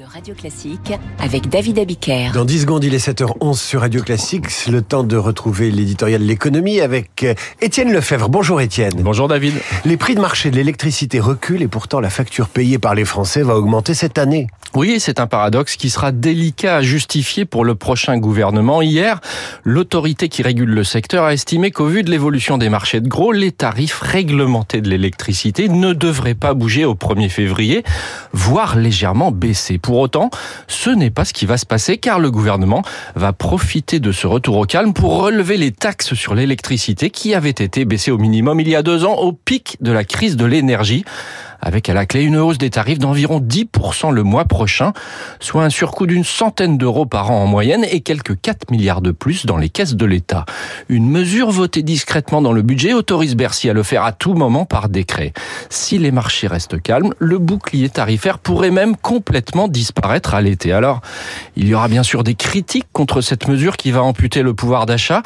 de Radio Classique avec David Abiker. Dans 10 secondes, il est 7h11 sur Radio Classique. C'est le temps de retrouver l'éditorial de l'économie avec euh, Étienne Lefebvre. Bonjour Étienne. Bonjour David. Les prix de marché de l'électricité reculent et pourtant la facture payée par les Français va augmenter cette année. Oui, c'est un paradoxe qui sera délicat à justifier pour le prochain gouvernement. Hier, l'autorité qui régule le secteur a estimé qu'au vu de l'évolution des marchés de gros, les tarifs réglementés de l'électricité ne devraient pas bouger au 1er février, voire légèrement baisser. Pour autant, ce n'est pas ce qui va se passer car le gouvernement va profiter de ce retour au calme pour relever les taxes sur l'électricité qui avaient été baissées au minimum il y a deux ans au pic de la crise de l'énergie avec à la clé une hausse des tarifs d'environ 10% le mois prochain, soit un surcoût d'une centaine d'euros par an en moyenne et quelques 4 milliards de plus dans les caisses de l'État. Une mesure votée discrètement dans le budget autorise Bercy à le faire à tout moment par décret. Si les marchés restent calmes, le bouclier tarifaire pourrait même complètement disparaître à l'été. Alors, il y aura bien sûr des critiques contre cette mesure qui va amputer le pouvoir d'achat,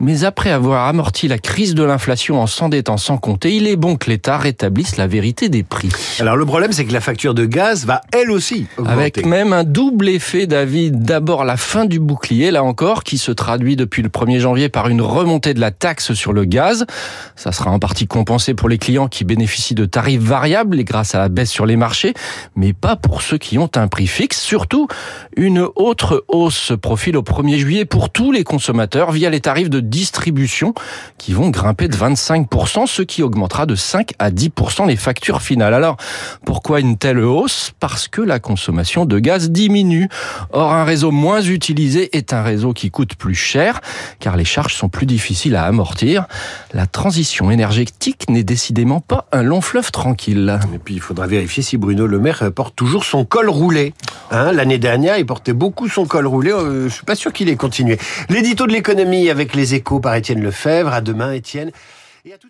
mais après avoir amorti la crise de l'inflation en s'endettant sans compter, il est bon que l'État rétablisse la vérité des prix. Alors le problème, c'est que la facture de gaz va elle aussi augmenter. Avec même un double effet, David. D'abord la fin du bouclier, là encore, qui se traduit depuis le 1er janvier par une remontée de la taxe sur le gaz. Ça sera en partie compensé pour les clients qui bénéficient de tarifs variables et grâce à la baisse sur les marchés, mais pas pour ceux qui ont un prix fixe. Surtout, une autre hausse se profile au 1er juillet pour tous les consommateurs via les tarifs de distribution qui vont grimper de 25%, ce qui augmentera de 5 à 10% les factures finales. Alors, pourquoi une telle hausse? Parce que la consommation de gaz diminue. Or, un réseau moins utilisé est un réseau qui coûte plus cher, car les charges sont plus difficiles à amortir. La transition énergétique n'est décidément pas un long fleuve tranquille. Et puis il faudra vérifier si Bruno Le Maire porte toujours son col roulé. Hein, L'année dernière, il portait beaucoup son col roulé. Euh, je suis pas sûr qu'il ait continué. L'édito de l'économie avec les échos par Étienne Lefebvre. À demain, Étienne. Et à tout.